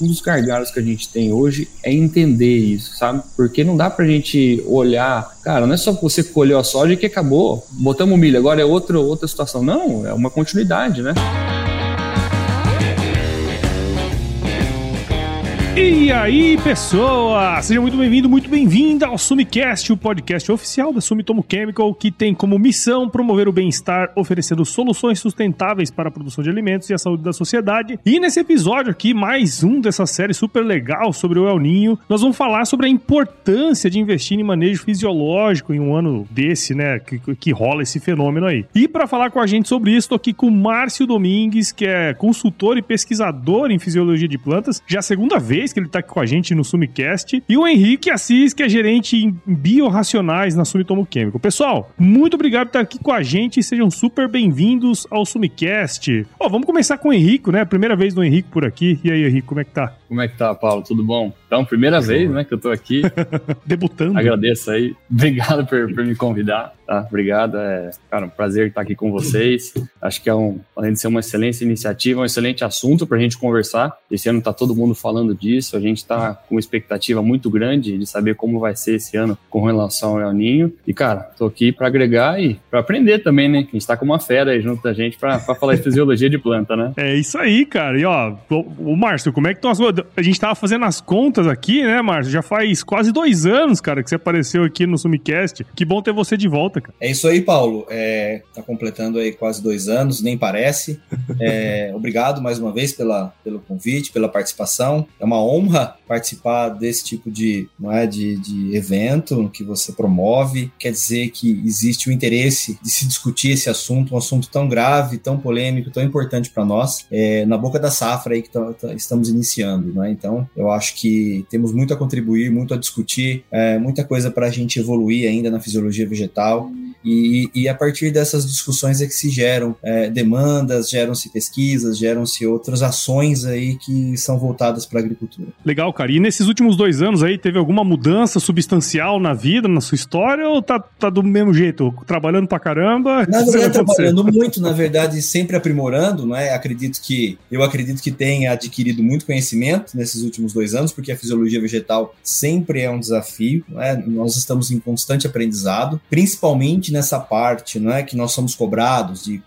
um dos gargalos que a gente tem hoje é entender isso, sabe? Porque não dá pra gente olhar, cara, não é só você colheu a soja que acabou, botamos milho, agora é outra, outra situação. Não, é uma continuidade, né? E aí, pessoas! Seja muito bem-vindo, muito bem-vinda ao Sumicast, o podcast oficial da Sumitomo Chemical, que tem como missão promover o bem-estar, oferecendo soluções sustentáveis para a produção de alimentos e a saúde da sociedade. E nesse episódio aqui, mais um dessa série super legal sobre o El Ninho, nós vamos falar sobre a importância de investir em manejo fisiológico em um ano desse, né, que, que rola esse fenômeno aí. E para falar com a gente sobre isso, estou aqui com o Márcio Domingues, que é consultor e pesquisador em fisiologia de plantas, já a segunda vez vez que ele tá aqui com a gente no Sumicast. E o Henrique Assis, que é gerente em biorracionais na Sumitomo Químico. Pessoal, muito obrigado por estar aqui com a gente e sejam super bem-vindos ao Sumicast. Ó, vamos começar com o Henrique, né? Primeira vez do Henrique por aqui. E aí, Henrique, como é que tá? Como é que tá, Paulo? Tudo bom? Então, primeira vez, né, que eu tô aqui. Debutando. Agradeço aí. Obrigado por, por me convidar, tá? Obrigado. É, cara, um prazer estar aqui com vocês. Acho que é um, além de ser uma excelente iniciativa, um excelente assunto para a gente conversar. Esse ano tá todo mundo falando disso. A gente tá com uma expectativa muito grande de saber como vai ser esse ano com relação ao El Ninho. E, cara, tô aqui para agregar e para aprender também, né? Que a gente tá com uma fera aí junto da gente para falar de fisiologia de planta, né? É isso aí, cara. E, ó, o, o Márcio, como é que estão as A gente tava fazendo as contas aqui, né, Márcio? Já faz quase dois anos, cara, que você apareceu aqui no Sumicast. Que bom ter você de volta, cara. É isso aí, Paulo. É, tá completando aí quase dois anos, nem parece. É, obrigado mais uma vez pela, pelo convite, pela participação. É uma honra participar desse tipo de, é, de, de evento que você promove. Quer dizer que existe o interesse de se discutir esse assunto, um assunto tão grave, tão polêmico, tão importante para nós, é, na boca da safra aí que estamos iniciando. Né? Então, eu acho que temos muito a contribuir, muito a discutir, é, muita coisa para a gente evoluir ainda na fisiologia vegetal. E, e, a partir dessas discussões é que se geram é, demandas, geram-se pesquisas, geram-se outras ações aí que são voltadas para a agricultura. Legal, cara. E nesses últimos dois anos aí, teve alguma mudança substancial na vida, na sua história, ou tá, tá do mesmo jeito? Trabalhando pra caramba? Na verdade, trabalhando muito, na verdade, sempre aprimorando, né? Acredito que, eu acredito que tenha adquirido muito conhecimento nesses últimos dois anos, porque a fisiologia vegetal sempre é um desafio, né? Nós estamos em constante aprendizado, principalmente nessa parte, não é? Que nós somos cobrados de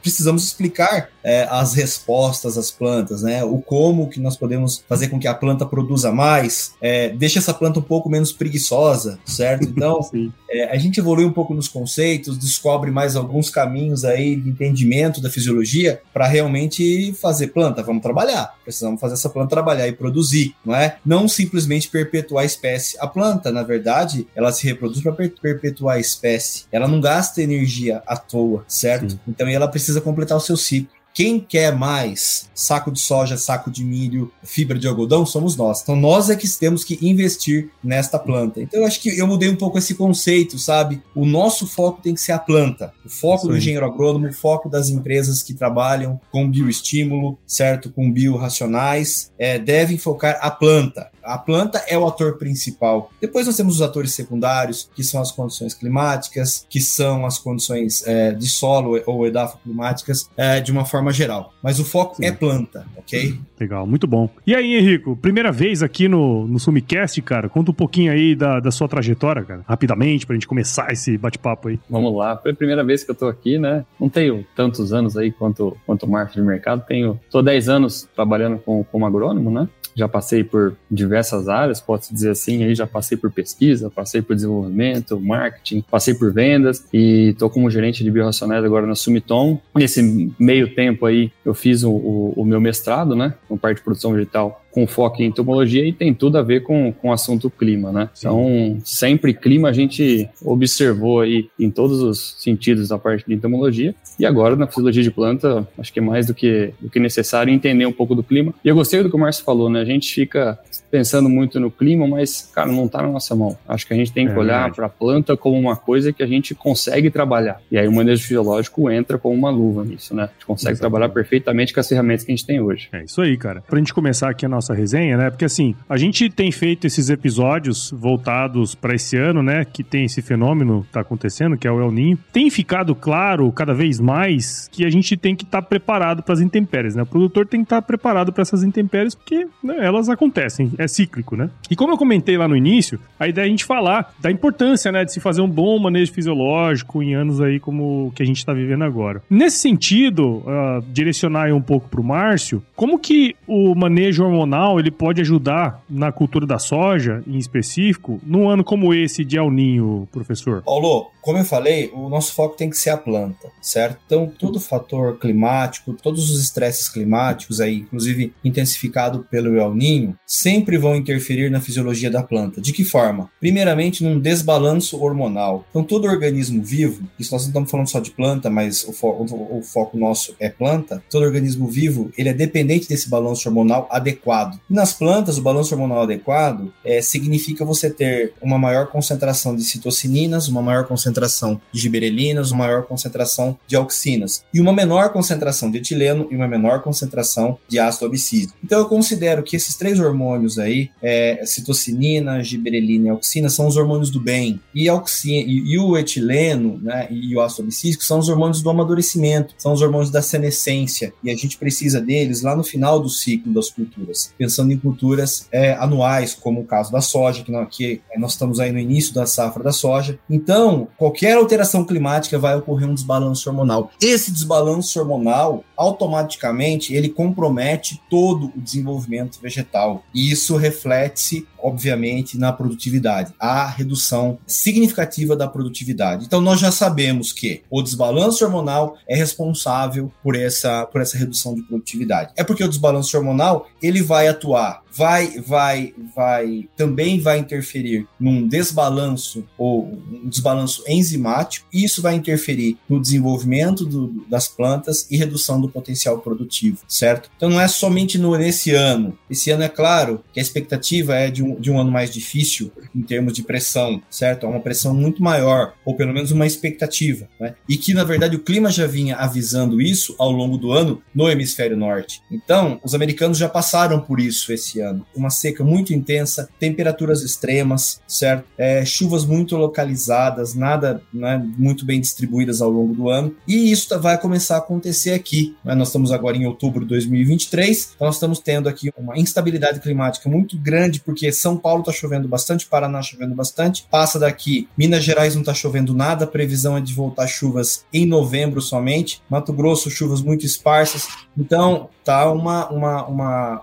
precisamos explicar é, as respostas às plantas, né? O como que nós podemos fazer com que a planta produza mais, é, deixa essa planta um pouco menos preguiçosa, certo? Então, é, a gente evolui um pouco nos conceitos, descobre mais alguns caminhos aí de entendimento da fisiologia para realmente fazer planta. Vamos trabalhar, precisamos fazer essa planta trabalhar e produzir, não é? Não simplesmente perpetuar a espécie. A planta, na verdade, ela se reproduz para per perpetuar a espécie. Ela não gasta energia à toa, certo? Sim. Então ela precisa completar o seu ciclo. Quem quer mais saco de soja, saco de milho, fibra de algodão, somos nós. Então nós é que temos que investir nesta planta. Então eu acho que eu mudei um pouco esse conceito, sabe? O nosso foco tem que ser a planta. O foco do engenheiro agrônomo, o foco das empresas que trabalham com bioestímulo, certo? Com biorracionais, é, devem focar a planta. A planta é o ator principal. Depois nós temos os atores secundários, que são as condições climáticas, que são as condições é, de solo ou edafoclimáticas, é, de uma forma geral. Mas o foco Sim. é planta, ok? Legal, muito bom. E aí, Henrico, primeira vez aqui no, no Sumicast, cara, conta um pouquinho aí da, da sua trajetória, cara, rapidamente, pra gente começar esse bate-papo aí. Vamos lá, foi a primeira vez que eu tô aqui, né? Não tenho tantos anos aí quanto, quanto marketing de mercado, tenho, tô 10 anos trabalhando com, como agrônomo, né? Já passei por diversas áreas, pode-se dizer assim, aí já passei por pesquisa, passei por desenvolvimento, marketing, passei por vendas e estou como gerente de biorracionais agora na Sumiton. Nesse meio tempo aí, eu fiz o, o, o meu mestrado, né, com parte de produção vegetal com foco em entomologia e tem tudo a ver com, com o assunto clima, né? Sim. Então, sempre clima a gente observou aí em todos os sentidos da parte de entomologia e agora na fisiologia de planta, acho que é mais do que, do que necessário entender um pouco do clima. E eu gostei do que o Márcio falou, né? A gente fica pensando muito no clima, mas, cara, não está na nossa mão. Acho que a gente tem que é olhar para a planta como uma coisa que a gente consegue trabalhar. E aí o manejo fisiológico entra como uma luva nisso, né? A gente consegue Exatamente. trabalhar perfeitamente com as ferramentas que a gente tem hoje. É isso aí, cara. Para a gente começar aqui a nossa resenha, né? Porque assim, a gente tem feito esses episódios voltados para esse ano, né? Que tem esse fenômeno que tá acontecendo, que é o El Ninho. Tem ficado claro cada vez mais que a gente tem que estar tá preparado para as intempéries, né? O produtor tem que estar tá preparado para essas intempéries porque né, elas acontecem, é cíclico, né? E como eu comentei lá no início, a ideia é a gente falar da importância, né, de se fazer um bom manejo fisiológico em anos aí como o que a gente está vivendo agora. Nesse sentido, uh, direcionar um pouco para o Márcio, como que o manejo hormonal ele pode ajudar na cultura da soja, em específico, num ano como esse de El Ninho, professor? Paulo, como eu falei, o nosso foco tem que ser a planta, certo? Então, todo fator climático, todos os estresses climáticos aí, inclusive intensificado pelo El Ninho, sempre vão interferir na fisiologia da planta. De que forma? Primeiramente, num desbalanço hormonal. Então, todo organismo vivo, isso nós não estamos falando só de planta, mas o, fo o, foco nosso é planta, todo organismo vivo, ele é dependente desse balanço hormonal adequado. E nas plantas, o balanço hormonal adequado é, significa você ter uma maior concentração de citocininas, uma maior concentração concentração de giberelinas, uma maior concentração de auxinas e uma menor concentração de etileno e uma menor concentração de ácido abscísico. Então eu considero que esses três hormônios aí, é, citocinina, giberelina e auxina, são os hormônios do bem. E, auxina, e, e o etileno né, e o ácido abscísico são os hormônios do amadurecimento, são os hormônios da senescência. E a gente precisa deles lá no final do ciclo das culturas, pensando em culturas é, anuais, como o caso da soja, que, não, que nós estamos aí no início da safra da soja. Então, qualquer alteração climática vai ocorrer um desbalanço hormonal. Esse desbalanço hormonal, automaticamente, ele compromete todo o desenvolvimento vegetal. E isso reflete-se, obviamente, na produtividade, a redução significativa da produtividade. Então, nós já sabemos que o desbalanço hormonal é responsável por essa, por essa redução de produtividade. É porque o desbalanço hormonal ele vai atuar vai, vai, vai, também vai interferir num desbalanço ou um desbalanço enzimático, e isso vai interferir no desenvolvimento do, das plantas e redução do potencial produtivo, certo? Então não é somente no, nesse ano. Esse ano é claro que a expectativa é de um, de um ano mais difícil em termos de pressão, certo? É uma pressão muito maior, ou pelo menos uma expectativa, né? E que na verdade o clima já vinha avisando isso ao longo do ano no hemisfério norte. Então, os americanos já passaram por isso esse ano. Uma seca muito intensa, temperaturas extremas, certo? É, chuvas muito localizadas, nada né, muito bem distribuídas ao longo do ano. E isso tá, vai começar a acontecer aqui. Né? Nós estamos agora em outubro de 2023, então nós estamos tendo aqui uma instabilidade climática muito grande, porque São Paulo está chovendo bastante, Paraná chovendo bastante, passa daqui, Minas Gerais não está chovendo nada, a previsão é de voltar chuvas em novembro somente, Mato Grosso, chuvas muito esparsas. Então, tá uma, uma, uma,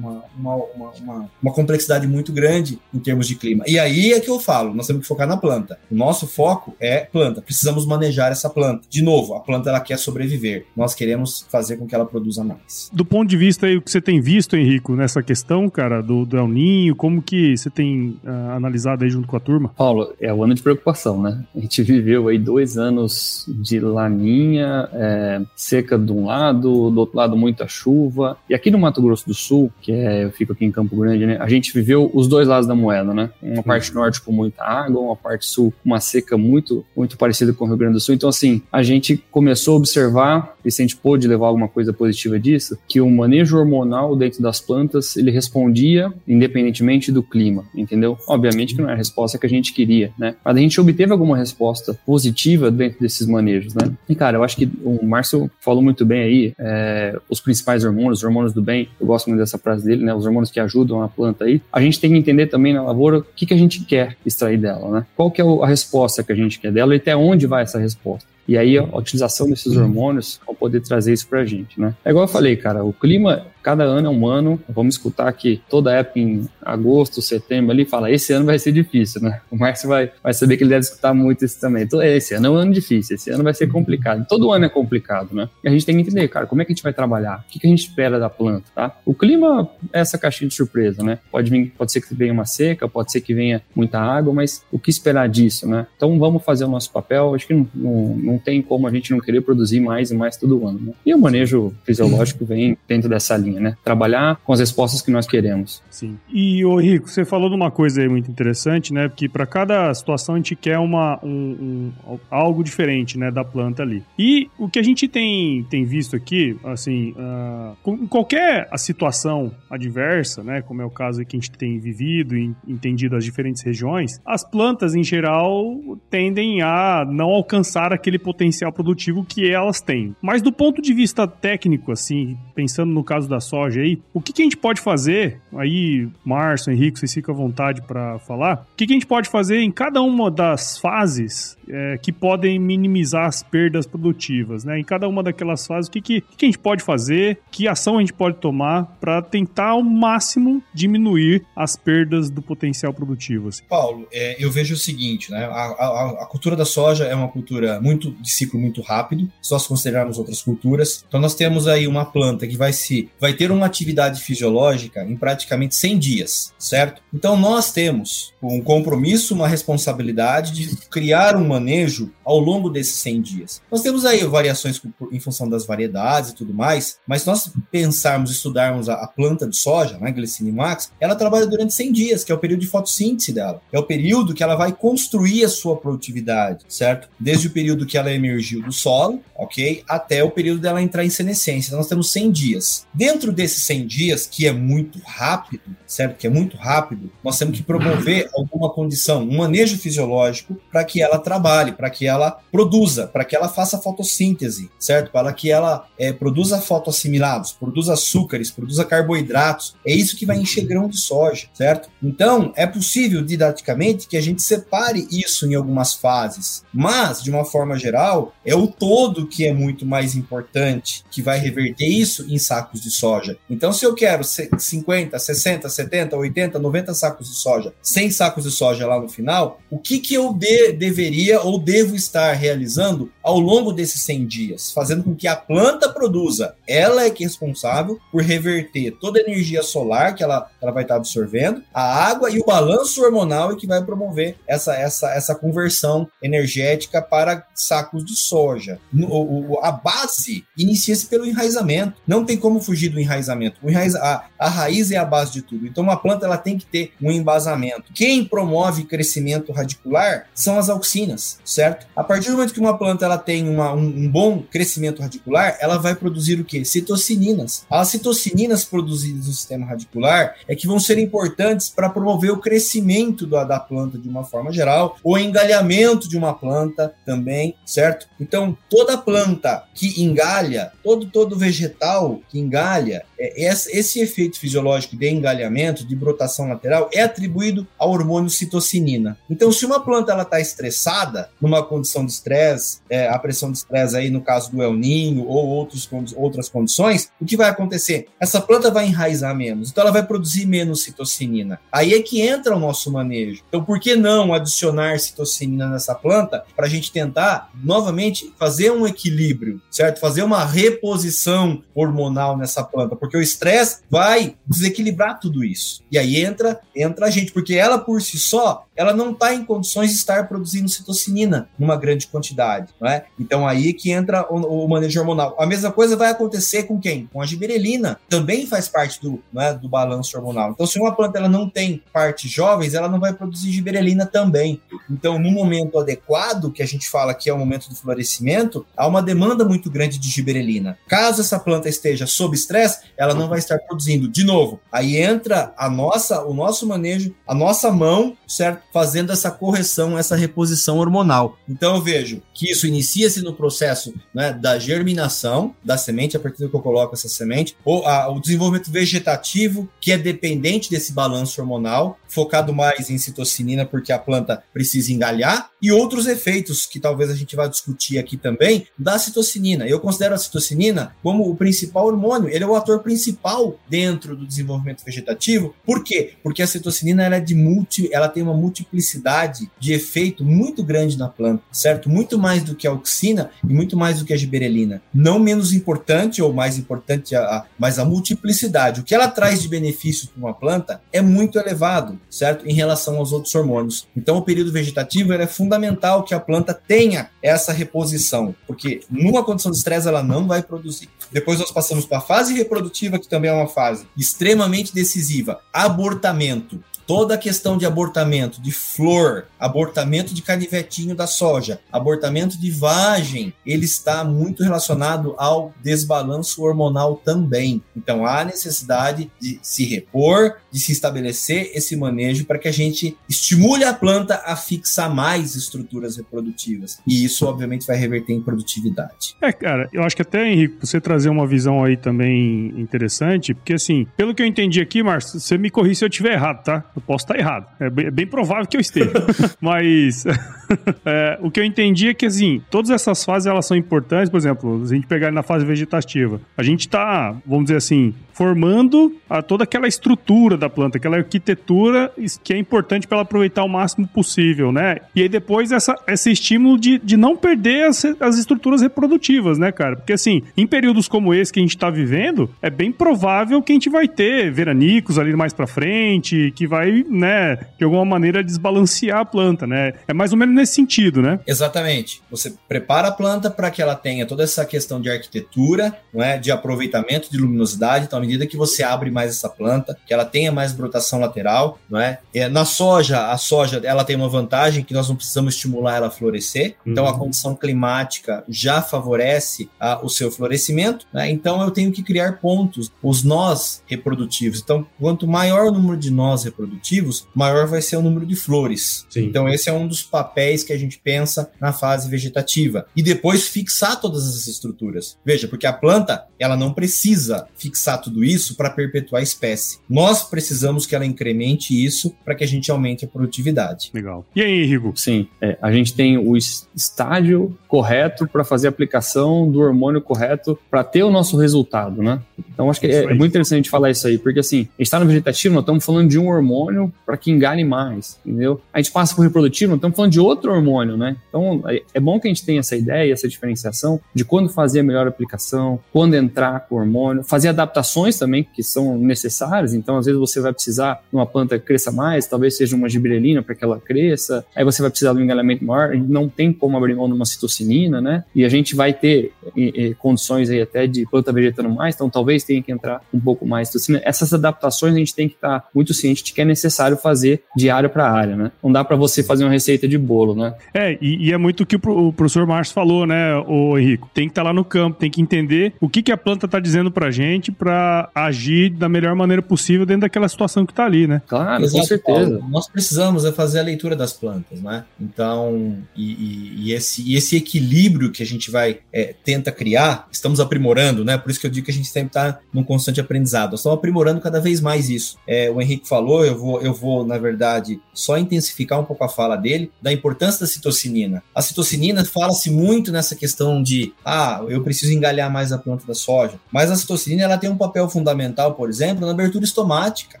uma, uma complexidade muito grande em termos de clima. E aí é que eu falo, nós temos que focar na planta. O nosso foco é planta. Precisamos manejar essa planta. De novo, a planta ela quer sobreviver. Nós queremos fazer com que ela produza mais. Do ponto de vista aí, o que você tem visto, Henrico, nessa questão, cara, do, do El Ninho, como que você tem uh, analisado aí junto com a turma? Paulo, é o ano de preocupação, né? A gente viveu aí dois anos de laninha, é, seca de um lado, do outro lado muita chuva. E aqui no Mato Grosso do Sul, que é, eu fico aqui em Campo Grande, né? A gente viveu os dois lados da moeda, né? Uma parte norte com muita água, uma parte sul com uma seca muito, muito parecida com o Rio Grande do Sul. Então, assim, a gente começou a observar, e se a gente pôde levar alguma coisa positiva disso, que o manejo hormonal dentro das plantas, ele respondia independentemente do clima, entendeu? Obviamente que não é a resposta que a gente queria, né? Mas a gente obteve alguma resposta positiva dentro desses manejos, né? E, cara, eu acho que o Márcio falou muito bem aí, é, os principais hormônios, os hormônios do bem, eu gosto muito dessa frase dele, né? Os hormônios que ajudam a planta aí. A gente tem que entender também na lavoura o que, que a gente quer extrair dela, né? Qual que é a resposta que a gente quer dela e até onde vai essa resposta. E aí a utilização desses hormônios vão poder trazer isso pra gente, né? É igual eu falei, cara, o clima cada ano é um ano. Vamos escutar que toda época em agosto, setembro ali fala: esse ano vai ser difícil, né? O Márcio vai, vai saber que ele deve escutar muito isso também. Então, esse ano é um ano difícil, esse ano vai ser complicado. Todo ano é complicado, né? E a gente tem que entender, cara, como é que a gente vai trabalhar? O que, que a gente espera da planta, tá? O clima é essa caixinha de surpresa, né? Pode vir, pode ser que venha uma seca, pode ser que venha muita água, mas o que esperar disso, né? Então vamos fazer o nosso papel. Acho que não, não, não tem como a gente não querer produzir mais e mais todo ano, né? E o manejo fisiológico vem dentro dessa linha né? Trabalhar com as respostas que nós queremos. Sim. E, ô Rico, você falou de uma coisa aí muito interessante, né? Porque para cada situação a gente quer uma, um, um, algo diferente, né, da planta ali. E o que a gente tem, tem visto aqui, assim, uh, em qualquer situação adversa, né, como é o caso que a gente tem vivido e entendido as diferentes regiões, as plantas em geral tendem a não alcançar aquele potencial produtivo que elas têm. Mas do ponto de vista técnico, assim, pensando no caso da soja aí, o que, que a gente pode fazer? Aí, Márcio, Henrique, vocês ficam à vontade para falar. O que, que a gente pode fazer em cada uma das fases é, que podem minimizar as perdas produtivas, né? Em cada uma daquelas fases, o que, que, que a gente pode fazer? Que ação a gente pode tomar para tentar ao máximo diminuir as perdas do potencial produtivo? Assim? Paulo, é, eu vejo o seguinte, né? A, a, a, cultura da soja é uma cultura muito de ciclo muito rápido, se nós considerarmos outras culturas. Então nós temos aí uma planta que vai se vai ter uma atividade fisiológica em praticamente 100 dias, certo? Então nós temos um compromisso, uma responsabilidade de criar um manejo ao longo desses 100 dias. Nós temos aí variações em função das variedades e tudo mais, mas se nós pensarmos, estudarmos a, planta de soja, né, Glycinimax, ela trabalha durante 100 dias, que é o período de fotossíntese dela. É o período que ela vai construir a sua produtividade, certo? Desde o período que ela emergiu do solo, ok? Até o período dela entrar em senescência. Então nós temos 100 dias. Dentro desses 100 dias, que é muito rápido, certo? Que é muito rápido, nós temos que promover alguma condição, um manejo fisiológico para que ela trabalhe, para que ela produza, para que ela faça fotossíntese, certo? Para que ela é, produza fotoassimilados, produza açúcares, produza carboidratos. É isso que vai encher grão de soja, certo? Então, é possível didaticamente que a gente separe isso em algumas fases, mas, de uma forma geral, é o todo que é muito mais importante, que vai reverter isso em sacos de soja. Então, se eu quero 50, 60, 70, 80, 90 sacos de soja, 100 sacos de soja lá no final, o que, que eu de, deveria ou devo estar realizando ao longo desses 100 dias? Fazendo com que a planta produza. Ela é que é responsável por reverter toda a energia solar que ela, ela vai estar absorvendo, a água e o balanço hormonal é que vai promover essa, essa, essa conversão energética para sacos de soja. O, o, a base inicia-se pelo enraizamento. Não tem como fugir do enraizamento. O enraiza, a, a raiz é a base de tudo. Então, uma planta ela tem que ter um embasamento. Quem promove crescimento radicular são as auxinas, certo? A partir do momento que uma planta ela tem uma, um, um, bom crescimento radicular, ela vai produzir o que? Citocininas. As citocininas produzidas no sistema radicular é que vão ser importantes para promover o crescimento da, da planta de uma forma geral, o engalhamento de uma planta também, certo? Então, toda planta que engalha, todo, todo vegetal que engalha, é, esse efeito fisiológico de engalhamento, de brotação lateral, é atribuído ao hormônio citocinina. Então, se uma planta ela está estressada, numa condição de estresse, é, a pressão de estresse aí no caso do El Ninho ou outros, outras condições, o que vai acontecer? Essa planta vai enraizar menos, então ela vai produzir menos citocinina. Aí é que entra o nosso manejo. Então, por que não adicionar citocinina nessa planta para a gente tentar novamente fazer um equilíbrio, certo? Fazer uma reposição hormonal nessa planta, porque o estresse vai desequilibrar tudo isso. E aí entra entra a gente, porque ela por si só, ela não está em condições de estar produzindo citocinina numa grande quantidade, não é? Então aí que entra o, o manejo hormonal. A mesma coisa vai acontecer com quem? Com a giberelina, também faz parte do, é, do balanço hormonal. Então se uma planta ela não tem partes jovens, ela não vai produzir giberelina também. Então no momento adequado, que a gente fala que é o momento do florescimento, há uma demanda muito grande de giberelina. Caso essa planta esteja sob estresse, ela não vai estar produzindo. De novo, aí entra a nossa, o nosso manejo, a nossa mão, certo? Fazendo essa correção, essa reposição hormonal. Então eu vejo que isso inicia-se no processo né, da germinação da semente, a partir do que eu coloco essa semente, ou a, o desenvolvimento vegetativo, que é dependente desse balanço hormonal, focado mais em citocinina, porque a planta precisa engalhar, e outros efeitos que talvez a gente vá discutir aqui também, da citocinina. Eu considero a citocinina como o principal hormônio, ele é o ator principal dentro do desenvolvimento vegetativo. Por quê? Porque a citocinina ela é de multi, ela tem uma multiplicidade de efeito muito grande na planta, certo? Muito mais do que a auxina e muito mais do que a giberelina. Não menos importante ou mais importante importante, a, a, mas a multiplicidade, o que ela traz de benefício para uma planta é muito elevado, certo? Em relação aos outros hormônios. Então, o período vegetativo é fundamental que a planta tenha essa reposição, porque numa condição de estresse ela não vai produzir. Depois nós passamos para a fase reprodutiva, que também é uma fase extremamente decisiva, abortamento toda a questão de abortamento de flor, abortamento de canivetinho da soja, abortamento de vagem, ele está muito relacionado ao desbalanço hormonal também. Então há necessidade de se repor, de se estabelecer esse manejo para que a gente estimule a planta a fixar mais estruturas reprodutivas. E isso, obviamente, vai reverter em produtividade. É, cara, eu acho que até, Henrique, você trazer uma visão aí também interessante, porque assim, pelo que eu entendi aqui, Márcio, você me corri se eu estiver errado, tá? Eu posso estar errado. É bem, é bem provável que eu esteja. Mas é, o que eu entendi é que, assim, todas essas fases elas são importantes. Por exemplo, se a gente pegar na fase vegetativa, a gente está, vamos dizer assim, formando a, toda aquela estrutura da planta, aquela arquitetura que é importante para ela aproveitar o máximo possível, né? E aí depois essa, esse estímulo de, de não perder as, as estruturas reprodutivas, né, cara? Porque, assim, em períodos como esse que a gente está vivendo, é bem provável que a gente vai ter veranicos ali mais para frente, que vai né, de alguma maneira desbalancear a planta, né? É mais ou menos nesse sentido, né? Exatamente. Você prepara a planta para que ela tenha toda essa questão de arquitetura, não é? De aproveitamento de luminosidade. Então, à medida que você abre mais essa planta, que ela tenha mais brotação lateral, não é? é na soja, a soja, ela tem uma vantagem que nós não precisamos estimular ela a florescer. Então, a uhum. condição climática já favorece a, o seu florescimento, né? Então, eu tenho que criar pontos, os nós reprodutivos. Então, quanto maior o número de nós reprodutivos, maior vai ser o número de flores. Sim. Então, esse é um dos papéis que a gente pensa na fase vegetativa. E depois fixar todas essas estruturas. Veja, porque a planta, ela não precisa fixar tudo isso para perpetuar a espécie. Nós precisamos que ela incremente isso para que a gente aumente a produtividade. Legal. E aí, Rigo? Sim, é, a gente tem o estágio correto para fazer a aplicação do hormônio correto para ter o nosso resultado, né? Então, acho que é, é, muito interessante falar isso aí, porque assim, está no vegetativo, nós estamos falando de um hormônio para que engane mais, entendeu? A gente passa por reprodutivo, não estamos falando de outro hormônio, né? Então é, é bom que a gente tenha essa ideia, essa diferenciação de quando fazer a melhor aplicação, quando entrar com o hormônio, fazer adaptações também que são necessárias. Então, às vezes você vai precisar de uma planta que cresça mais, talvez seja uma giberelina para que ela cresça, aí você vai precisar de um engalhamento maior, não tem como abrir mão de uma citocinina, né? E a gente vai ter e, e, condições aí até de planta vegetando mais, então talvez tenha que entrar um pouco mais citocina. Essas adaptações a gente tem que estar muito ciente de que é necessário fazer de área para área, né? Não dá para você fazer uma receita de bolo, né? É, e, e é muito o que o professor Márcio falou, né, o Henrico? Tem que estar tá lá no campo, tem que entender o que, que a planta está dizendo para gente para agir da melhor maneira possível dentro daquela situação que está ali, né? Claro, Exato, com certeza. Paulo. Nós precisamos é fazer a leitura das plantas, né? Então, e, e, e esse, e esse equilíbrio que a gente vai é, tenta criar, estamos aprimorando, né? Por isso que eu digo que a gente sempre está num constante aprendizado. Nós estamos aprimorando cada vez mais isso. É, o Henrique falou, eu vou, eu vou, na verdade, só intensificar um pouco a fala dele, da importância da citocinina. A citocinina fala-se muito nessa questão de, ah, eu preciso engalhar mais a planta da soja, mas a citocinina ela tem um papel fundamental, por exemplo, na abertura estomática,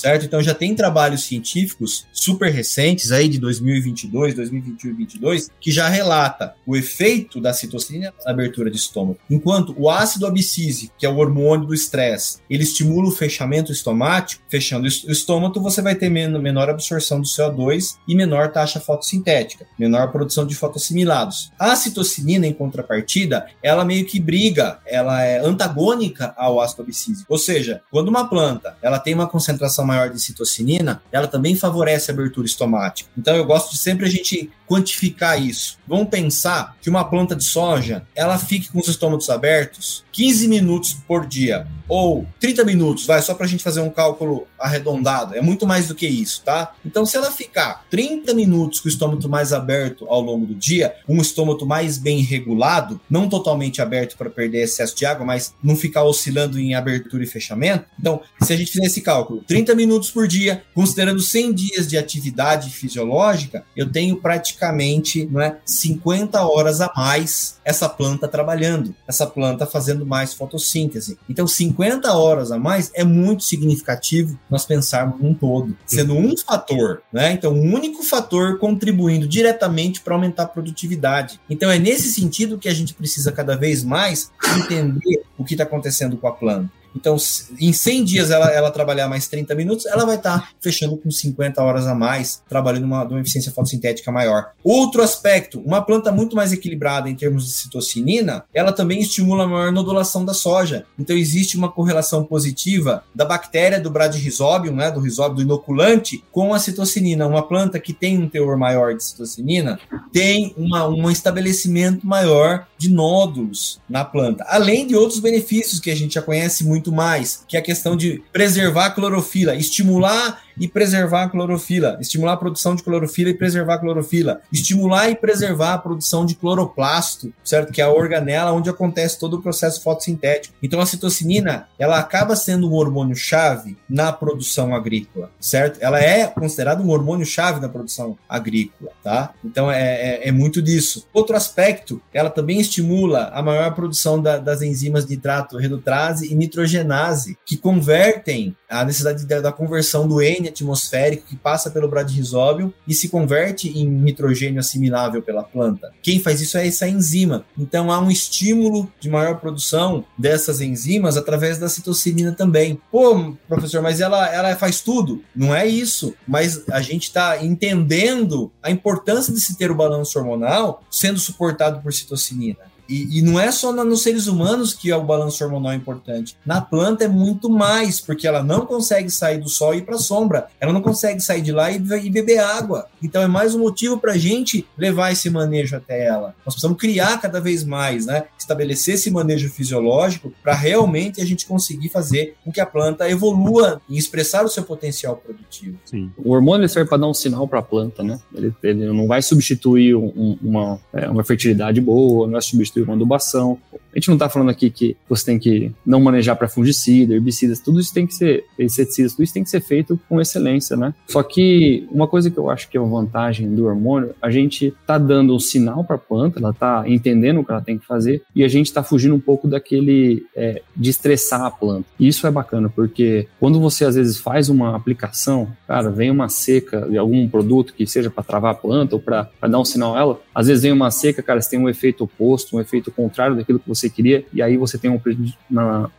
certo? Então já tem trabalhos científicos super recentes aí de 2022, 2021 e 2022 que já relata o efeito da citocinina na abertura de estômago. Enquanto o ácido abscísico, que é o hormônio do estresse, ele estimula o fechamento estomático, fechando o estômago, você vai ter menor absorção do CO2 e menor taxa fotossintética, menor produção de fotossimilados. A citocinina, em contrapartida, ela meio que briga, ela é antagônica ao ácido abscísico. Ou seja, quando uma planta ela tem uma concentração maior de citocinina, ela também favorece a abertura estomática. Então eu gosto de sempre a gente quantificar isso. Vamos pensar que uma planta de soja, ela fique com os estômagos abertos 15 minutos por dia ou 30 minutos, vai só para a gente fazer um cálculo arredondado. É muito mais do que isso, tá? Então, se ela ficar 30 minutos com o estômago mais aberto ao longo do dia, um estômago mais bem regulado, não totalmente aberto para perder excesso de água, mas não ficar oscilando em abertura e fechamento. Então, se a gente fizer esse cálculo, 30 minutos por dia, considerando 100 dias de atividade fisiológica, eu tenho praticamente praticamente não é, 50 horas a mais essa planta trabalhando, essa planta fazendo mais fotossíntese. Então, 50 horas a mais é muito significativo nós pensarmos num todo, sendo um fator, né? Então, um único fator contribuindo diretamente para aumentar a produtividade. Então, é nesse sentido que a gente precisa cada vez mais entender o que está acontecendo com a planta. Então, em 100 dias ela, ela trabalhar mais 30 minutos, ela vai estar tá fechando com 50 horas a mais, trabalhando uma, uma eficiência fotossintética maior. Outro aspecto, uma planta muito mais equilibrada em termos de citocinina, ela também estimula a maior nodulação da soja. Então, existe uma correlação positiva da bactéria do Bradyrhizobium, né, do risóbio do inoculante, com a citocinina. Uma planta que tem um teor maior de citocinina tem uma, um estabelecimento maior de nódulos na planta, além de outros benefícios que a gente já conhece muito muito mais, que é a questão de preservar a clorofila, estimular e preservar a clorofila, estimular a produção de clorofila e preservar a clorofila, estimular e preservar a produção de cloroplasto, certo? Que é a organela onde acontece todo o processo fotossintético. Então a citocinina, ela acaba sendo um hormônio chave na produção agrícola, certo? Ela é considerada um hormônio chave na produção agrícola, tá? Então é, é, é muito disso. Outro aspecto, ela também estimula a maior produção da, das enzimas nitrato redutrase e nitrogenase, que convertem a necessidade da, da conversão do N atmosférico que passa pelo bradyrhizobium e se converte em nitrogênio assimilável pela planta. Quem faz isso é essa enzima. Então há um estímulo de maior produção dessas enzimas através da citocinina também. Pô, professor, mas ela, ela faz tudo? Não é isso. Mas a gente está entendendo a importância de se ter o balanço hormonal sendo suportado por citocinina. E, e, não é só na, nos seres humanos que o balanço hormonal é importante. Na planta é muito mais, porque ela não consegue sair do sol e ir para a sombra. Ela não consegue sair de lá e, e beber água. Então é mais um motivo para a gente levar esse manejo até ela. Nós precisamos criar cada vez mais, né? Estabelecer esse manejo fisiológico para realmente a gente conseguir fazer com que a planta evolua e expressar o seu potencial produtivo. Sim. O hormônio serve para dar um sinal para a planta, né? Ele, ele, não vai substituir um, uma, é, uma fertilidade boa, não vai substituir uma adubação. A gente não está falando aqui que você tem que não manejar para fungicida, herbicidas, tudo isso tem que ser, inseticidas, tudo isso tem que ser feito com excelência, né? Só que uma coisa que eu acho que é uma vantagem do hormônio, a gente está dando um sinal para a planta, ela está entendendo o que ela tem que fazer e a gente está fugindo um pouco daquele é, de estressar a planta. E isso é bacana, porque quando você às vezes faz uma aplicação, cara, vem uma seca de algum produto que seja para travar a planta ou para dar um sinal a ela, às vezes vem uma seca, cara, você tem um efeito oposto, um efeito contrário daquilo que você queria, e aí você tem um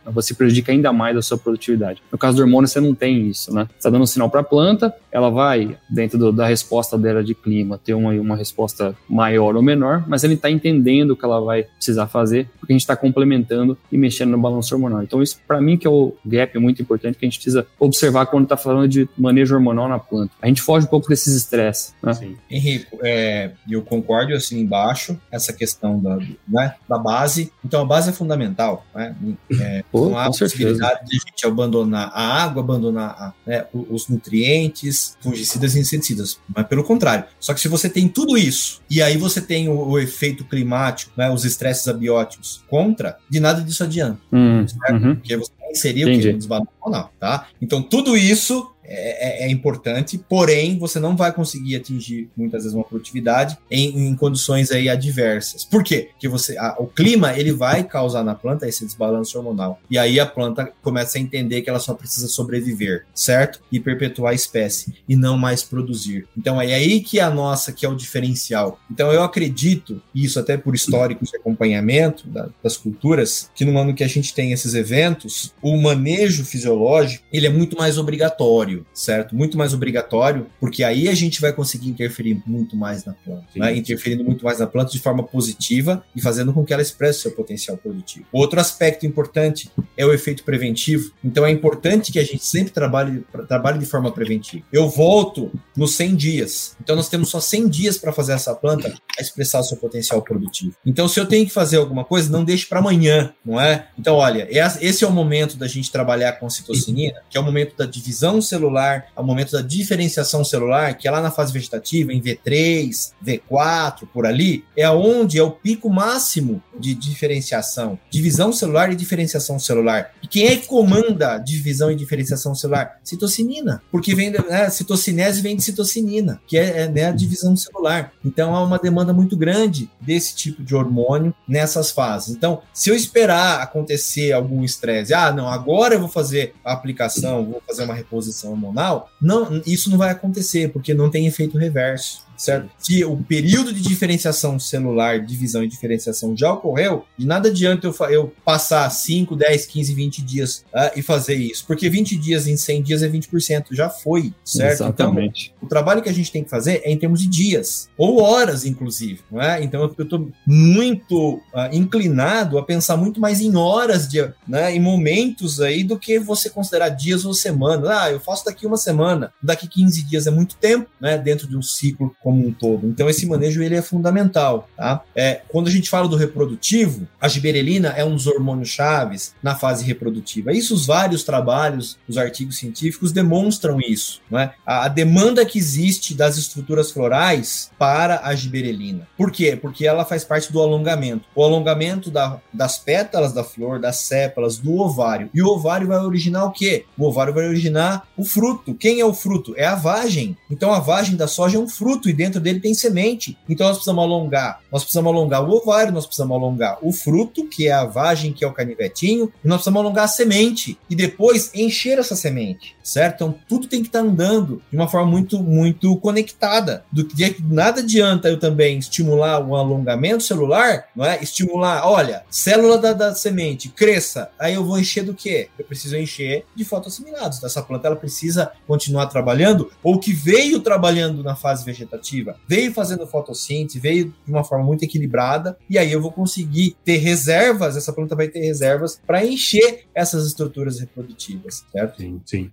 você prejudica ainda mais a sua produtividade. No caso do hormônio, você não tem isso, né? Você está dando um sinal para a planta, ela vai, dentro do, da resposta dela de clima, ter uma, uma resposta maior ou menor, mas ele está entendendo o que ela vai precisar fazer, porque a gente está complementando e mexendo no balanço hormonal. Então, isso, para mim, que é o gap muito importante que a gente precisa observar quando está falando de manejo hormonal na planta. A gente foge um pouco desses estresses, né? Sim. Henrico, é, eu concordo assim embaixo, essa questão da, né, da base. Então a base é fundamental. Né? É, Pô, não há possibilidade certeza. de a gente abandonar a água, abandonar a, né, os nutrientes, fungicidas e inseticidas. Mas pelo contrário. Só que se você tem tudo isso e aí você tem o, o efeito climático, né, os estresses abióticos contra, de nada disso adianta. Hum, uhum. Porque você inserir o que? Desbalance hormonal, tá? Então tudo isso é, é, é, importante, porém você não vai conseguir atingir muitas vezes uma produtividade em, em condições aí adversas. Por quê? Porque você, a, o clima ele vai causar na planta esse desbalanço hormonal e aí a planta começa a entender que ela só precisa sobreviver, certo? E perpetuar a espécie e não mais produzir. Então é aí que a nossa que é o diferencial. Então eu acredito isso até por históricos de acompanhamento da, das culturas que no ano que a gente tem esses eventos o manejo fisiológico ele é muito mais obrigatório certo? Muito mais obrigatório, porque aí a gente vai conseguir interferir muito mais na planta, né? interferindo muito mais na planta de forma positiva e fazendo com que ela expresse seu potencial produtivo. Outro aspecto importante é o efeito preventivo. Então é importante que a gente sempre trabalhe, trabalhe de forma preventiva. Eu volto nos 100 dias. Então nós temos só 100 dias para fazer essa planta a expressar o seu potencial produtivo. Então se eu tenho que fazer alguma coisa, não deixe para amanhã, não é? Então olha, esse é o momento da gente trabalhar com a citocinina, que é o momento da divisão celular celular, ao momento da diferenciação celular, que é lá na fase vegetativa, em V3, V4, por ali, é onde é o pico máximo de diferenciação, divisão celular e diferenciação celular. E quem é que comanda divisão e diferenciação celular? Citocinina, porque vem, né, citocinese vem de citocinina, que é, é né, a divisão celular. Então há uma demanda muito grande desse tipo de hormônio nessas fases. Então, se eu esperar acontecer algum estresse, ah, não, agora eu vou fazer a aplicação, vou fazer uma reposição hormonal, não, isso não vai acontecer, porque não tem efeito reverso certo? Se o período de diferenciação celular, divisão e diferenciação já ocorreu, de nada adianta eu, eu passar 5, 10, 15, 20 dias uh, e fazer isso, porque 20 dias em 100 dias é 20%, já foi, certo? Exatamente. Então, o trabalho que a gente tem que fazer é em termos de dias, ou horas, inclusive, não é? Então, eu estou muito uh, inclinado a pensar muito mais em horas, de, né, em momentos aí, do que você considerar dias ou semanas. Ah, eu faço daqui uma semana, daqui 15 dias é muito tempo, né, dentro de um ciclo como como um todo. Então esse manejo ele é fundamental, tá? É, quando a gente fala do reprodutivo, a giberelina é um dos hormônios chaves na fase reprodutiva. Isso os vários trabalhos, os artigos científicos demonstram isso, né? A, a demanda que existe das estruturas florais para a giberelina. Por quê? Porque ela faz parte do alongamento. O alongamento da, das pétalas da flor, das sépalas, do ovário. E o ovário vai originar o quê? O ovário vai originar o fruto. Quem é o fruto? É a vagem. Então a vagem da soja é um fruto e dentro dele tem semente. Então nós precisamos alongar. Nós precisamos alongar o ovário, nós precisamos alongar o fruto, que é a vagem, que é o canivetinho, e nós precisamos alongar a semente. E depois encher essa semente, certo? Então tudo tem que estar andando de uma forma muito, muito conectada. Do que nada adianta eu também estimular o alongamento celular, não é? Estimular, olha, célula da, da semente, cresça. Aí eu vou encher do quê? Eu preciso encher de fotoassimilados. Essa planta ela precisa continuar trabalhando, ou que veio trabalhando na fase vegetativa veio fazendo fotossíntese, veio de uma forma muito equilibrada, e aí eu vou conseguir ter reservas, essa planta vai ter reservas para encher essas estruturas reprodutivas, certo? Sim, sim.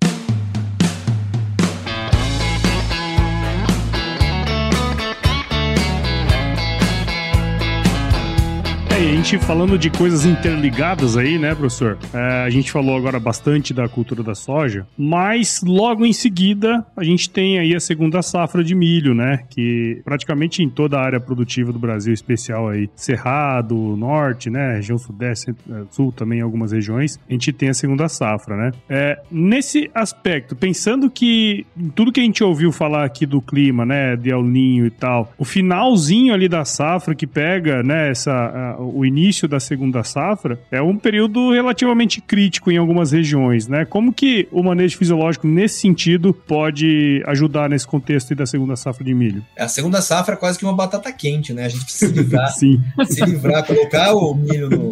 A gente falando de coisas interligadas aí, né, professor? É, a gente falou agora bastante da cultura da soja, mas logo em seguida a gente tem aí a segunda safra de milho, né? Que praticamente em toda a área produtiva do Brasil, especial aí, Cerrado, Norte, né? Região Sudeste, é, Sul também, algumas regiões, a gente tem a segunda safra, né? É, nesse aspecto, pensando que tudo que a gente ouviu falar aqui do clima, né, de El Ninho e tal, o finalzinho ali da safra que pega, né, essa o início da segunda safra, é um período relativamente crítico em algumas regiões, né? Como que o manejo fisiológico, nesse sentido, pode ajudar nesse contexto da segunda safra de milho? A segunda safra é quase que uma batata quente, né? A gente precisa se livrar, Sim. se livrar, colocar o milho no,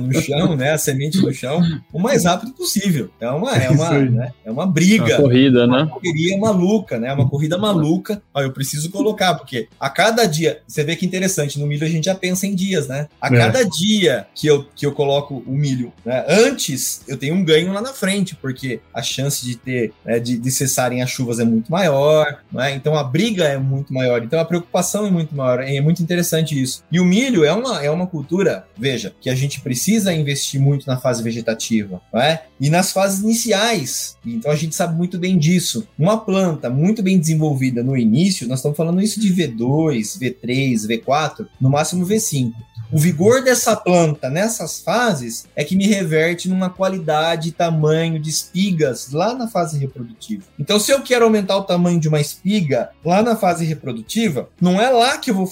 no chão, né? A semente no chão, o mais rápido possível. É uma, é uma, né? é uma briga. Uma corrida, uma né? correria maluca, né? Uma corrida maluca. Ó, eu preciso colocar, porque a cada dia, você vê que interessante, no milho a gente já pensa em dias, né? A é. cada dia que eu, que eu coloco o milho né, antes, eu tenho um ganho lá na frente, porque a chance de ter, né, de, de cessarem as chuvas é muito maior, né? então a briga é muito maior, então a preocupação é muito maior, é muito interessante isso. E o milho é uma, é uma cultura, veja, que a gente precisa investir muito na fase vegetativa, né? e nas fases iniciais, então a gente sabe muito bem disso. Uma planta muito bem desenvolvida no início, nós estamos falando isso de V2, V3, V4, no máximo V5. O vigor dessa planta nessas fases é que me reverte numa qualidade e tamanho de espigas lá na fase reprodutiva. Então, se eu quero aumentar o tamanho de uma espiga lá na fase reprodutiva, não é lá que eu vou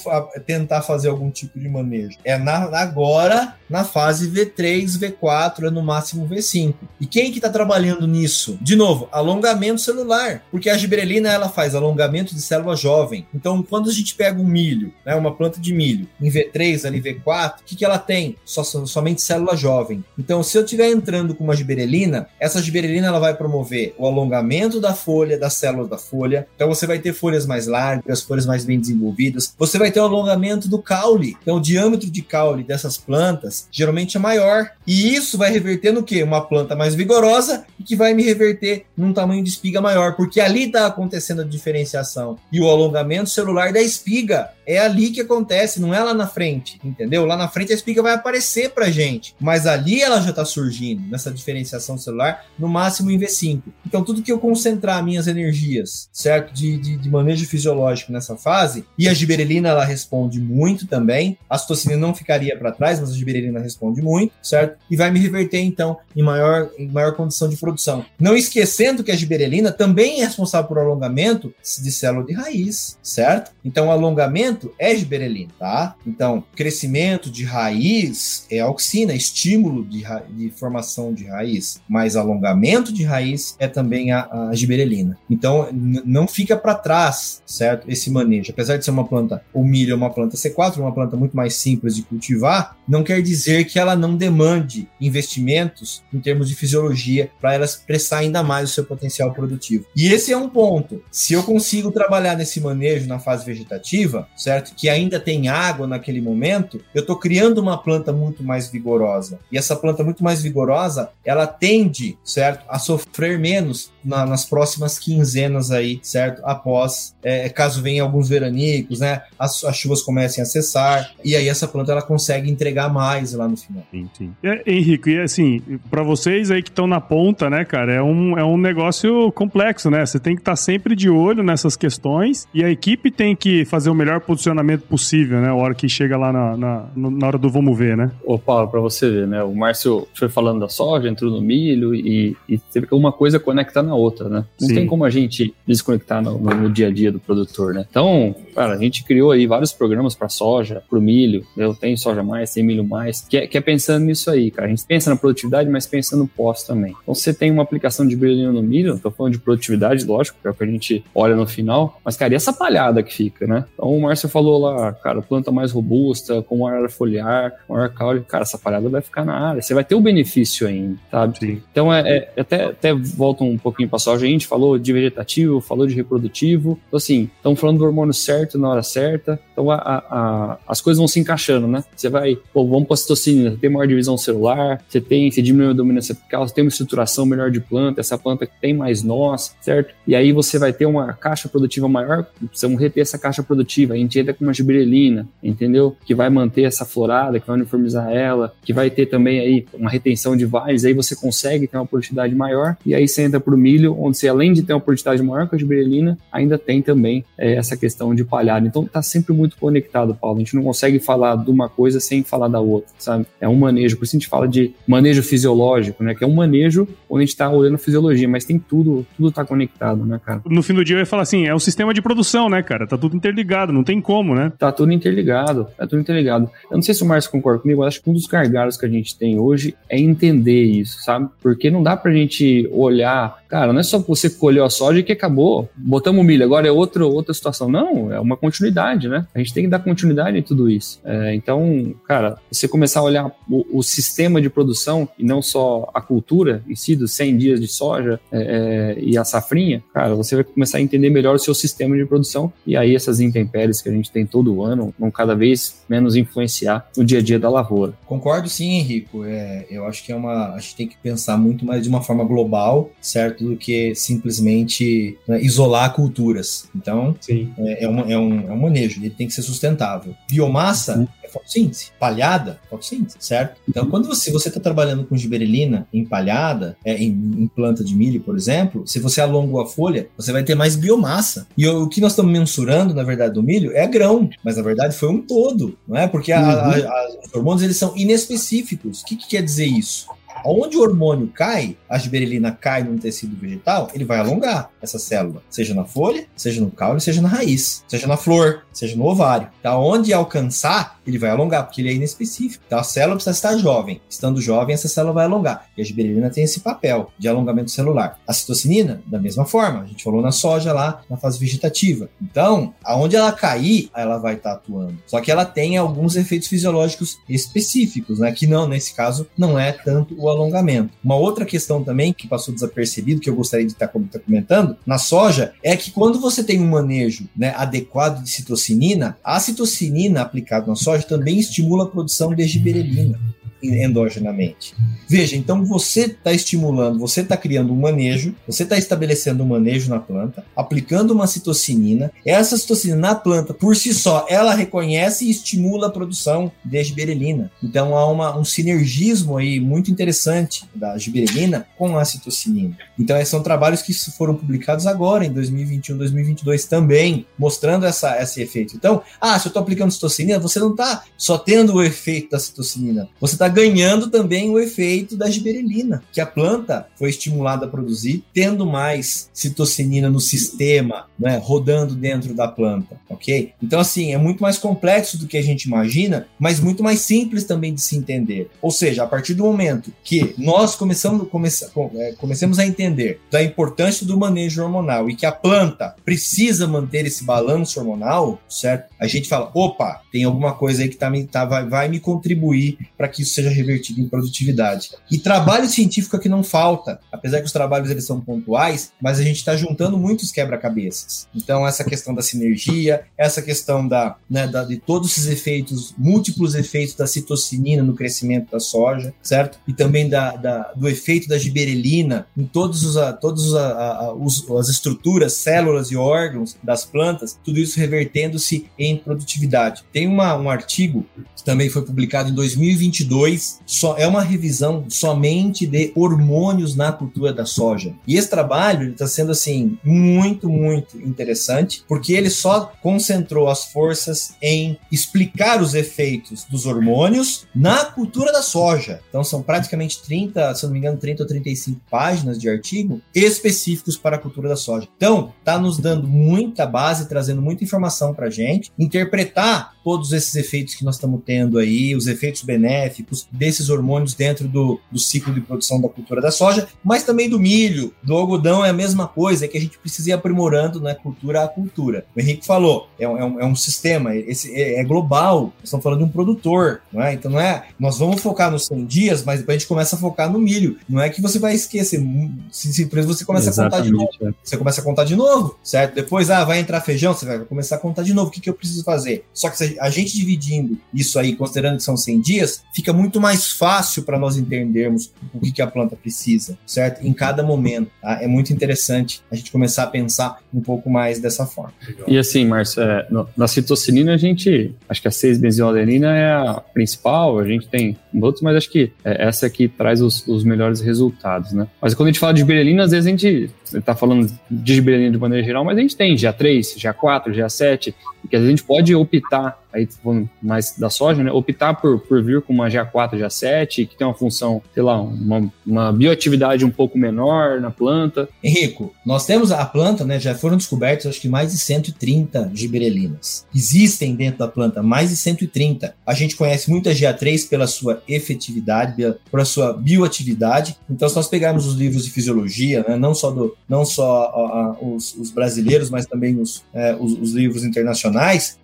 tentar fazer algum tipo de manejo. É na, agora na fase V3, V4, é no máximo V5. E quem que está trabalhando nisso? De novo, alongamento celular, porque a giberelina ela faz alongamento de célula jovem. Então, quando a gente pega um milho, né, uma planta de milho, em V3, ali V4, o que, que ela tem? Só, somente célula jovem. Então, se eu estiver entrando com uma giberelina, essa giberelina ela vai promover o alongamento da folha, das células da folha. Então, você vai ter folhas mais largas, folhas mais bem desenvolvidas. Você vai ter o alongamento do caule. Então, o diâmetro de caule dessas plantas geralmente é maior. E isso vai reverter no quê? Uma planta mais vigorosa e que vai me reverter num tamanho de espiga maior, porque ali está acontecendo a diferenciação. E o alongamento celular da espiga é ali que acontece, não é lá na frente, entendeu? Entendeu? Lá na frente a espiga vai aparecer pra gente, mas ali ela já tá surgindo, nessa diferenciação celular, no máximo em V5. Então, tudo que eu concentrar minhas energias, certo? De, de, de manejo fisiológico nessa fase, e a giberelina ela responde muito também, a citocina não ficaria para trás, mas a giberelina responde muito, certo? E vai me reverter, então, em maior, em maior condição de produção. Não esquecendo que a giberelina também é responsável por alongamento de célula de raiz, certo? Então, alongamento é giberelina, tá? Então, crescimento de raiz é auxina, estímulo de, de formação de raiz, mas alongamento de raiz é também a, a giberelina. Então, não fica para trás, certo? Esse manejo. Apesar de ser uma planta, o milho é uma planta C4, uma planta muito mais simples de cultivar, não quer dizer que ela não demande investimentos em termos de fisiologia para ela expressar ainda mais o seu potencial produtivo. E esse é um ponto. Se eu consigo trabalhar nesse manejo na fase vegetativa, certo? Que ainda tem água naquele momento, eu estou criando uma planta muito mais vigorosa. E essa planta muito mais vigorosa, ela tende, certo, a sofrer menos na, nas próximas quinzenas aí, certo? Após, é, caso venha alguns veranicos, né? As, as, chuvas comecem a cessar, e aí essa planta ela consegue entregar mais lá no final. Sim, sim. É, Henrique, e assim, para vocês aí que estão na ponta, né, cara, é um, é um negócio complexo, né? Você tem que estar tá sempre de olho nessas questões e a equipe tem que fazer o melhor posicionamento possível, né? A hora que chega lá na, na, na hora do vamos ver, né? Ô, Paulo, pra você ver, né? O Márcio foi falando da soja, entrou no milho e, e uma coisa conecta na outra, né? Não Sim. tem como a gente desconectar no, no, no, dia a dia do produtor, né? Então, cara, a gente criou aí vários programas para soja, para o milho. Eu tenho soja mais, tem milho mais, que é, que é, pensando nisso aí, cara. A gente pensa na produtividade, mas pensa no pós também. Então, você tem uma aplicação de brilhinho no milho, tô falando de produtividade, lógico, que é o que a gente olha no final, mas, cara, e essa palhada que fica, né? Então, o Márcio falou lá, cara, planta mais robusta, com maior foliar, maior caule, cara, essa palhada vai ficar na área. Você vai ter o benefício ainda, sabe? Sim. Então, é, é até, até volta um pouquinho para soja a gente falou de vegetativo, falou de reprodutivo. Então, assim, estamos falando do hormônio certo na hora certa. Então, a, a, a, as coisas vão se encaixando, né? Você vai, pô, vamos para citocina, você tem maior divisão celular, você tem, você diminui a dominância apical, você tem uma estruturação melhor de planta, essa planta tem mais nós, certo? E aí você vai ter uma caixa produtiva maior, precisamos reter essa caixa produtiva. A gente entra com uma giberelina, entendeu? Que vai manter essa florada, que vai uniformizar ela, que vai ter também aí uma retenção de vales, aí você consegue ter uma produtividade maior, e aí você entra para o milho, onde você, além de ter uma produtividade maior que a giberelina, ainda tem também é, essa questão de palhada. Então está sempre muito conectado, Paulo. A gente não consegue falar de uma coisa sem falar da outra, sabe? É um manejo. Por isso a gente fala de manejo fisiológico, né? Que é um manejo onde a gente está olhando fisiologia, mas tem tudo, tudo está conectado, né, cara? No fim do dia eu ia falar assim, é um sistema de produção, né, cara? Tá tudo interligado, não tem como, né? Tá tudo interligado, tá tudo interligado. Eu não sei se o Márcio concorda comigo, mas acho que um dos gargalos que a gente tem hoje é entender isso, sabe? Porque não dá pra gente olhar, cara, não é só você colheu a soja e que acabou, botamos milho, agora é outra, outra situação. Não, é uma continuidade, né? A gente tem que dar continuidade em tudo isso. É, então, cara, você começar a olhar o, o, sistema de produção e não só a cultura em si, dos 100 dias de soja é, é, e a safrinha, cara, você vai começar a entender melhor o seu sistema de produção e aí essas intempéries que a gente tem todo ano vão cada vez menos influenciar no dia a dia da lavoura. Concordo sim, Henrico. É, eu acho que é uma. A gente tem que pensar muito mais de uma forma global, certo? Do que simplesmente né, isolar culturas. Então, é, é, um, é, um, é um manejo, ele tem que ser sustentável. Biomassa uhum. é fotossíntese, palhada, fotossíntese, certo? Então, quando você está trabalhando com giberelina em palhada, é, em, em, planta de milho, por exemplo, se você alongou a folha, você vai ter mais biomassa. E o, o que nós estamos mensurando, na verdade, do milho é grão, mas na verdade foi um todo, não é? Porque a, uhum. a, a, os hormônios eles são inespecíficos. O que, que quer dizer isso? Onde o hormônio cai, a giberelina cai num tecido vegetal, ele vai alongar essa célula, seja na folha, seja no caule, seja na raiz, seja na flor, seja no ovário. Tá? Onde alcançar, ele vai alongar, porque ele é inespecífico. Então a célula precisa estar jovem. Estando jovem, essa célula vai alongar. E a giberelina tem esse papel de alongamento celular. A citocinina, da mesma forma. A gente falou na soja lá, na fase vegetativa. Então, aonde ela cair, ela vai estar atuando. Só que ela tem alguns efeitos fisiológicos específicos, né? Que não, nesse caso, não é tanto o alongamento. Uma outra questão também que passou desapercebido, que eu gostaria de estar comentando, na soja, é que quando você tem um manejo né, adequado de citocinina, a citocinina aplicada na soja também estimula a produção de giberelina. Endogenamente. Veja, então você está estimulando, você está criando um manejo, você está estabelecendo um manejo na planta, aplicando uma citocinina. Essa citocinina na planta, por si só, ela reconhece e estimula a produção de giberelina. Então há uma, um sinergismo aí muito interessante da giberelina com a citocinina. Então esses são trabalhos que foram publicados agora, em 2021, 2022 também, mostrando essa, esse efeito. Então, ah, se eu estou aplicando citocinina, você não está só tendo o efeito da citocinina, você está ganhando também o efeito da giberelina, que a planta foi estimulada a produzir, tendo mais citocinina no sistema, né, rodando dentro da planta, ok? Então, assim, é muito mais complexo do que a gente imagina, mas muito mais simples também de se entender. Ou seja, a partir do momento que nós começamos, come, é, comecemos a entender da importância do manejo hormonal e que a planta precisa manter esse balanço hormonal, certo? A gente fala, opa, tem alguma coisa aí que tá, tá, vai, vai me contribuir para que isso seja revertido em produtividade. E trabalho científico aqui não falta, apesar que os trabalhos eles são pontuais, mas a gente está juntando muitos quebra-cabeças. Então, essa questão da sinergia, essa questão da, né, da, de todos esses efeitos, múltiplos efeitos da citocinina no crescimento da soja, certo? E também da, da do efeito da giberelina em todos os, todos os, os, as estruturas, células e órgãos das plantas, tudo isso revertendo-se em produtividade. Tem uma, um artigo que também foi publicado em 2022, só é uma revisão somente de hormônios na cultura da soja. E esse trabalho está sendo assim muito, muito interessante, porque ele só concentrou as forças em explicar os efeitos dos hormônios na cultura da soja. Então são praticamente 30, se não me engano, 30 ou 35 páginas de artigo específicos para a cultura da soja. Então, está nos dando muita base, trazendo muita informação para a gente interpretar todos esses efeitos que nós estamos tendo aí, os efeitos benéficos desses hormônios dentro do, do ciclo de produção da cultura da soja, mas também do milho, do algodão é a mesma coisa, é que a gente precisa ir aprimorando né, cultura a cultura. O Henrique falou, é um, é um é sistema, esse é, é, global, nós estamos falando de um produtor, não é? Então não é, nós vamos focar nos 100 dias, mas depois a gente começa a focar no milho. Não é que você vai esquecer, se, se você começa Exatamente, a contar de novo. É. Você começa a contar de novo, certo? Depois, ah, vai entrar feijão, você vai começar a contar de novo. O que, que eu preciso fazer? Só que a gente dividindo isso aí, considerando que são 100 dias, fica muito mais fácil para nós entendermos o que, que a planta precisa, certo? Em cada momento. Tá? É muito interessante a gente começar a pensar um pouco mais dessa forma. E assim, Márcio, é, na citocinina a gente, acho que a 6-benzoadenina é a principal, a gente tem outros, mas acho que é essa que traz os, os melhores resultados, né? Mas quando a gente fala de berelina, às vezes a gente está falando de berelina de maneira geral, mas a gente tem GA3, GA4, GA7, que a gente pode optar aí falando mais da soja, né, optar por, por vir com uma GA4, GA7, que tem uma função, sei lá, uma, uma bioatividade um pouco menor na planta. Henrico, nós temos a planta, né, já foram descobertos acho que mais de 130 giberelinas. Existem dentro da planta mais de 130. A gente conhece muita GA3 pela sua efetividade, pela sua bioatividade. Então, se nós pegarmos os livros de fisiologia, né, não só, do, não só a, a, os, os, brasileiros, mas também os, é, os, os livros internacionais,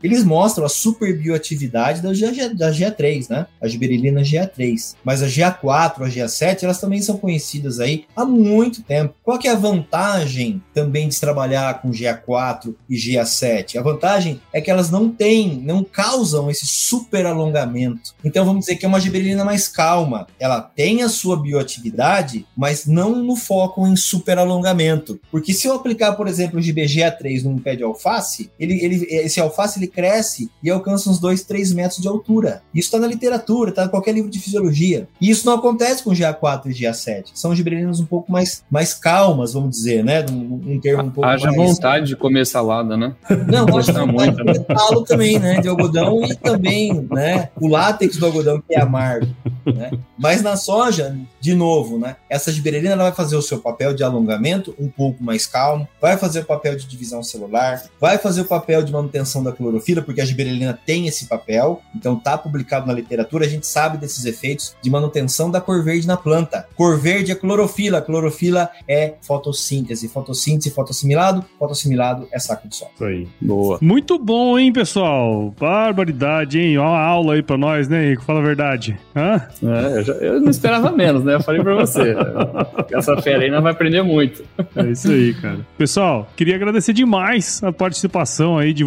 eles mostram a super superbioatividade da, da GA3, né? A giberelina GA3. Mas a GA4, a GA7, elas também são conhecidas aí há muito tempo. Qual que é a vantagem também de trabalhar com GA4 e GA7? A vantagem é que elas não têm, não causam esse super alongamento. Então vamos dizer que é uma giberelina mais calma. Ela tem a sua bioatividade, mas não no foco em super alongamento. Porque se eu aplicar, por exemplo, o GBGA3 num pé de alface, ele, ele, esse alface ele cresce e alcança uns 2, 3 metros de altura. Isso está na literatura, está em qualquer livro de fisiologia. E isso não acontece com GA4 e GA7. São giberelinas um pouco mais, mais calmas, vamos dizer, né? Um, um termo um pouco Haja mais... vontade de comer salada, né? Não, acho vontade muito, de comer talo também, né? De algodão e também, né? O látex do algodão que é amargo, né? Mas na soja, de novo, né? Essa giberelina ela vai fazer o seu papel de alongamento um pouco mais calmo, vai fazer o papel de divisão celular, vai fazer o papel de manutenção da clorofila, porque a giberelina tem esse papel, então está publicado na literatura, a gente sabe desses efeitos de manutenção da cor verde na planta. Cor verde é clorofila, clorofila é fotossíntese, fotossíntese, fotossimilado, fotossimilado é saco de sol. Isso aí, boa. Muito bom, hein, pessoal? Barbaridade, hein? Ó, uma aula aí pra nós, né, Henrique? Fala a verdade. Hã? É, eu, já, eu não esperava menos, né? Eu falei pra você. Essa fera aí não vai aprender muito. É isso aí, cara. Pessoal, queria agradecer demais a participação aí de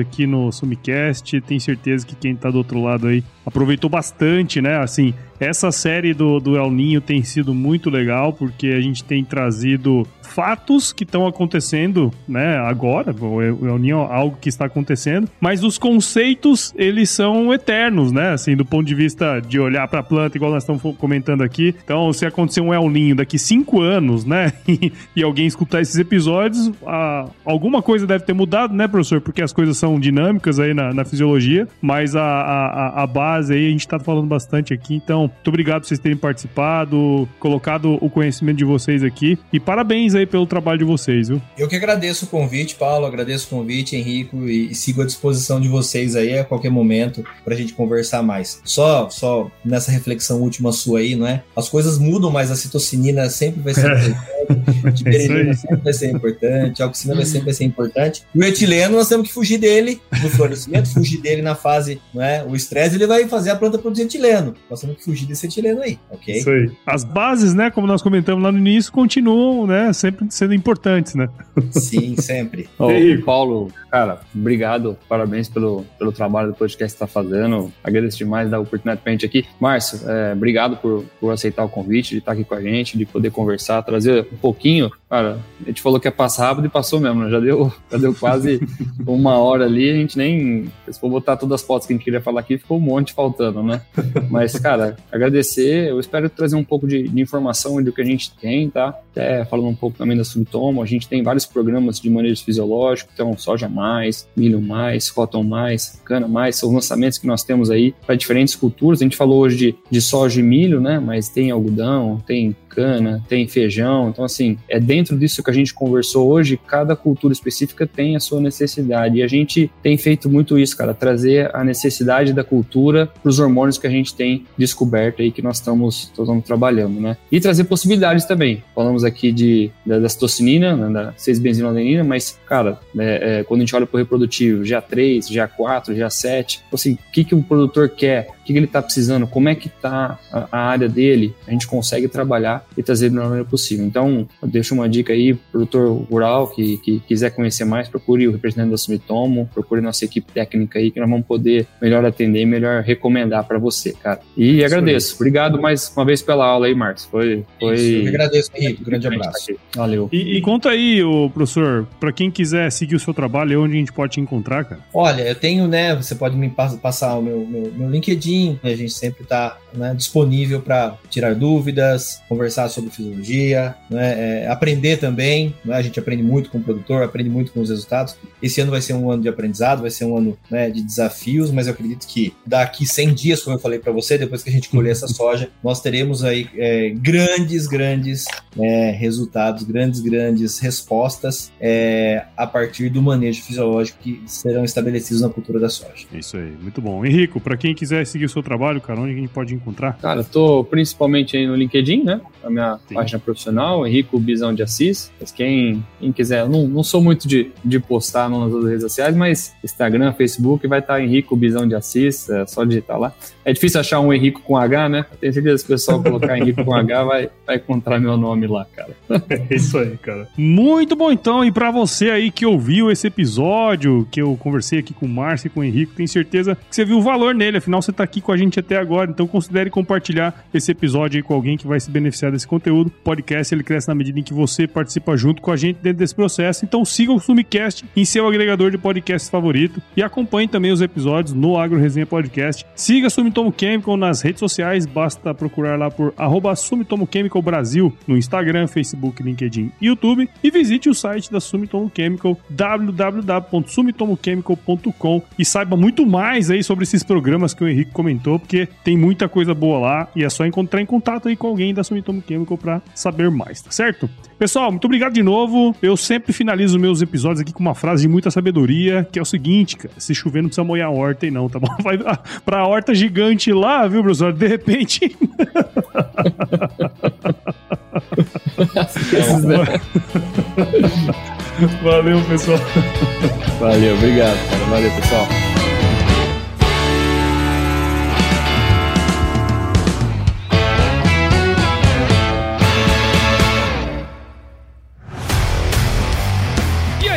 aqui no Sumicast. Tenho certeza que quem tá do outro lado aí aproveitou bastante, né? Assim, Essa série do, do El Ninho tem sido muito legal, porque a gente tem trazido fatos que estão acontecendo, né, agora, o El Ninho é algo que está acontecendo, mas os conceitos, eles são eternos, né, assim, do ponto de vista de olhar para a planta, igual nós estamos comentando aqui. Então, se acontecer um El Ninho daqui cinco anos, né, e, alguém escutar esses episódios, a, alguma coisa deve ter mudado, né, professor? Porque as coisas são dinâmicas aí na, na fisiologia, mas a, a, a base aí a gente está falando bastante aqui. Então, muito obrigado por vocês terem participado, colocado o conhecimento de vocês aqui e parabéns aí pelo trabalho de vocês, viu? Eu que agradeço o convite, Paulo, agradeço o convite, Henrico, e, e sigo à disposição de vocês aí a qualquer momento para a gente conversar mais. Só, só nessa reflexão última sua aí, não é? As coisas mudam, mas a citocinina sempre vai ser importante, a sempre vai ser importante, a oxina vai sempre vai ser importante. O etileno, nós temos que fugir dele no florescimento, fugir dele na fase, não é? O estresse, ele vai fazer a planta produzir etileno. Nós temos que fugir desse etileno aí, ok? Isso aí. As bases, né, como nós comentamos lá no início, continuam, né, sempre sendo importantes, né? Sim, sempre. Ô, Paulo, cara, obrigado, parabéns pelo, pelo trabalho do podcast que está fazendo. Agradeço demais da oportunidade pra gente aqui. Márcio, é, obrigado por, por aceitar o convite, de estar aqui com a gente, de poder conversar, trazer um pouquinho. Cara, a gente falou que ia passar rápido e passou mesmo, né? Já deu, já deu quase uma hora ali, a gente nem. Se for botar todas as fotos que a gente queria falar aqui, ficou um monte faltando, né? Mas, cara, agradecer. Eu espero trazer um pouco de, de informação do que a gente tem, tá? Até falando um pouco também da Subtomo, a gente tem vários programas de manejo fisiológico, então soja mais, milho mais, cotton mais, cana mais, são lançamentos que nós temos aí para diferentes culturas. A gente falou hoje de, de soja e milho, né? Mas tem algodão, tem tem feijão. Então, assim, é dentro disso que a gente conversou hoje, cada cultura específica tem a sua necessidade. E a gente tem feito muito isso, cara, trazer a necessidade da cultura para os hormônios que a gente tem descoberto aí, que nós estamos, estamos trabalhando, né? E trazer possibilidades também. Falamos aqui de, da, da citocinina, né, da 6-benzinolenina, mas, cara, é, é, quando a gente olha para o reprodutivo, GA3, GA4, GA7, assim, o que, que o produtor quer? O que, que ele está precisando? Como é que está a, a área dele? A gente consegue trabalhar e trazer da melhor maneira possível. Então, eu deixo uma dica aí, produtor rural que, que quiser conhecer mais, procure o representante da Sumitomo, procure nossa equipe técnica aí, que nós vamos poder melhor atender e melhor recomendar para você, cara. E Isso agradeço. Aí. Obrigado mais uma vez pela aula aí, Marcos. Foi. foi... Isso, eu agradeço, Henrique. grande abraço. Valeu. E, e conta aí, o professor, para quem quiser seguir o seu trabalho, onde a gente pode te encontrar, cara? Olha, eu tenho, né? Você pode me passar o meu, meu, meu LinkedIn, a gente sempre está né, disponível para tirar dúvidas, conversar sobre fisiologia, né, é, aprender também. Né, a gente aprende muito com o produtor, aprende muito com os resultados. Esse ano vai ser um ano de aprendizado, vai ser um ano né, de desafios, mas eu acredito que daqui 100 dias, como eu falei para você, depois que a gente colher essa soja, nós teremos aí é, grandes, grandes é, resultados, grandes, grandes respostas é, a partir do manejo fisiológico que serão estabelecidos na cultura da soja. Isso aí, muito bom. Henrico, para quem quiser seguir o seu trabalho, cara, onde a gente pode encontrar? Cara, eu tô principalmente aí no LinkedIn, né? A minha Sim. página profissional, Henrico Bisão de Assis. Mas quem, quem quiser, eu não, não sou muito de, de postar nas outras redes sociais, mas Instagram, Facebook, vai estar Henrico Bisão de Assis, é só digitar lá. É difícil achar um Henrico com H, né? Tenho certeza que o pessoal colocar Henrico com H vai, vai encontrar meu nome lá, cara. É isso aí, cara. Muito bom então, e para você aí que ouviu esse episódio, que eu conversei aqui com o Márcio e com o Henrico, tenho certeza que você viu o valor nele, afinal você tá aqui com a gente até agora, então considere compartilhar esse episódio aí com alguém que vai se beneficiar desse conteúdo. O podcast ele cresce na medida em que você participa junto com a gente dentro desse processo, então siga o Sumicast em seu agregador de podcast favorito e acompanhe também os episódios no Agro Resenha Podcast. Siga Sumitomo Chemical nas redes sociais, basta procurar lá por arroba Sumitomo Chemical Brasil no Instagram, Facebook, LinkedIn e YouTube e visite o site da Sumitomo Chemical www.sumitomochemical.com e saiba muito mais aí sobre esses programas que o Henrique comentou, porque tem muita coisa boa lá e é só encontrar em contato aí com alguém da Sumitomo Chemical para saber mais, tá certo? Pessoal, muito obrigado de novo. Eu sempre finalizo meus episódios aqui com uma frase de muita sabedoria, que é o seguinte, cara, se chover não precisa molhar a horta aí não, tá bom? Vai pra horta gigante lá, viu, professor? De repente... Valeu, pessoal. Valeu, obrigado, cara. Valeu, pessoal.